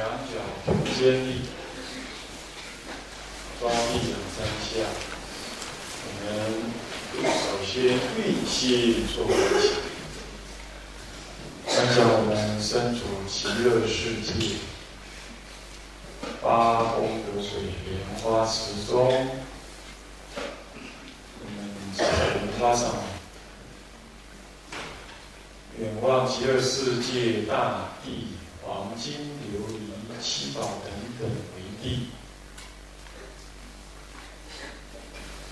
两脚平肩立，抓地两三下。我们首先运气做观想，观想我们身处极乐世界，八功德水莲花池中，我们莲花上，远望极乐世界大地。黄金、琉璃、七宝等等为地，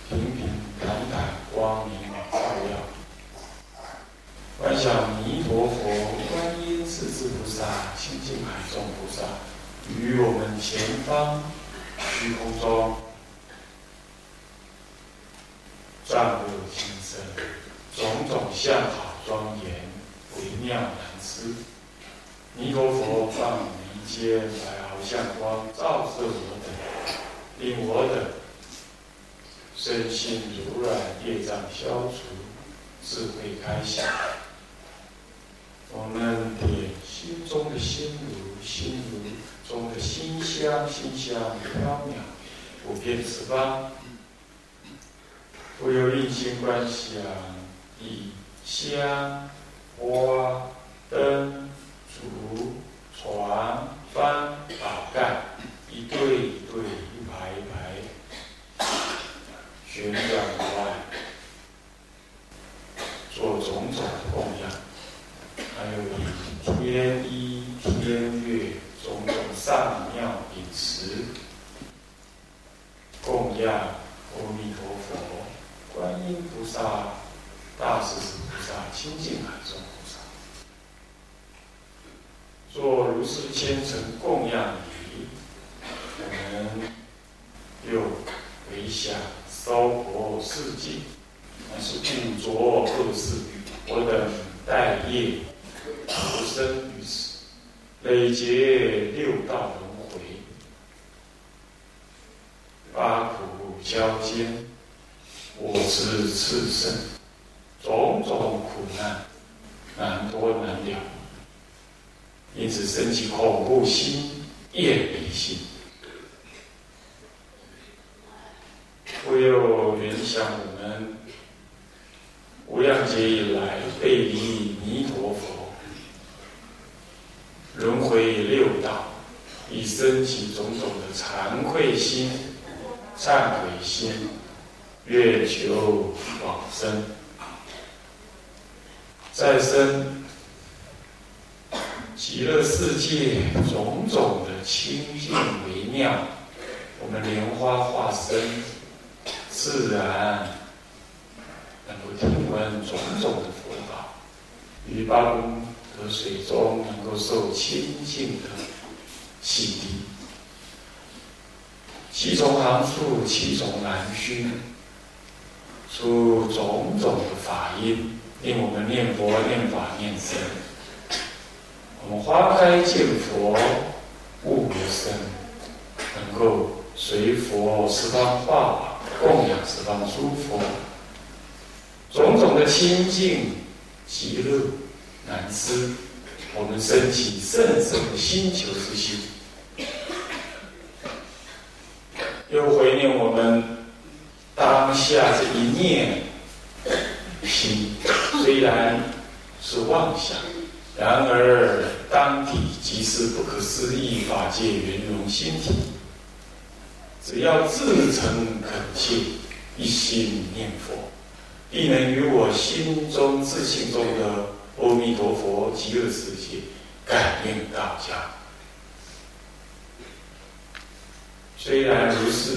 平平坦坦，光明照耀。观想弥陀佛、观音、智智菩萨、清净海众菩萨于我们前方虚空中，湛若金身，种种相好庄严，微妙难思。弥陀佛放眉间白毫相光照射我等，令我等身心如软，业障消除，智慧开显。我们点心中的心如，心如中的馨香，馨香飘渺，普遍十方。我有印心观想，以香花灯。烛船帆宝盖，一对一对，一排一排，旋转外，做种种供养，还有以天衣天月种种上妙饮食供养阿弥陀佛、观音菩萨、大势至菩萨、清净海众。做如是虔诚供养礼，我们又回想烧佛世界，那是五浊恶世，我等待业投生于此，累劫六道轮回，八苦交煎，我知此生种种苦难，难脱难了。因此，升起恐怖心、厌离心。我又联想我们无量劫以来背离弥陀佛，轮回六道，已升起种种的惭愧心、忏悔心，月求往生，再生。极乐世界种种的清净微妙，我们莲花化身，自然能够听闻种种的佛法，于八功德水中能够受清净的洗涤。七重行处，七重难熏，出种种的法音，令我们念佛、念法、念僧。我们花开见佛，悟无生，能够随佛十方化，供养十方诸佛，种种的清净极乐难思，我们升起甚深的心求之心，又回念我们当下这一念心，虽然是妄想。然而，当体即是不可思议法界圆融心体。只要自诚恳切，一心念佛，必能与我心中自信中的阿弥陀佛极乐世界感应道交。虽然如是，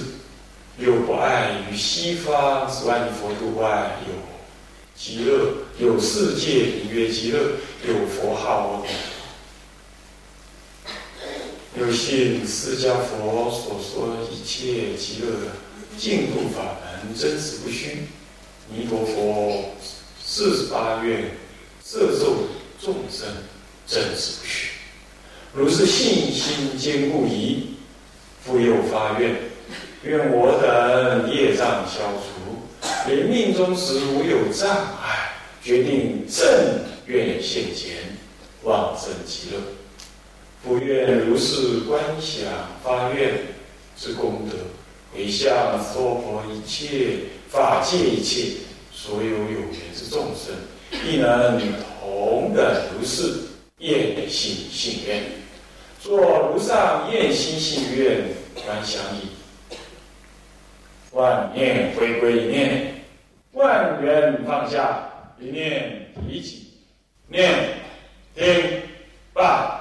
又不碍于西方十万亿佛度外有。极乐有世界名曰极乐，有佛号。有信释迦佛所说一切极乐净土法门真实不虚。弥陀佛四十八愿摄受众生真实不虚。如是信心坚固矣，复又发愿，愿我等业障消除。临命终时无有障碍，决定正愿现前，往生极乐。不愿如是观想发愿之功德，回向娑婆一切法界一切所有有缘之众生，亦能同等如是愿心信愿，坐如上愿心信愿观想已，万念回归一念，万缘放下一念提起，念听罢。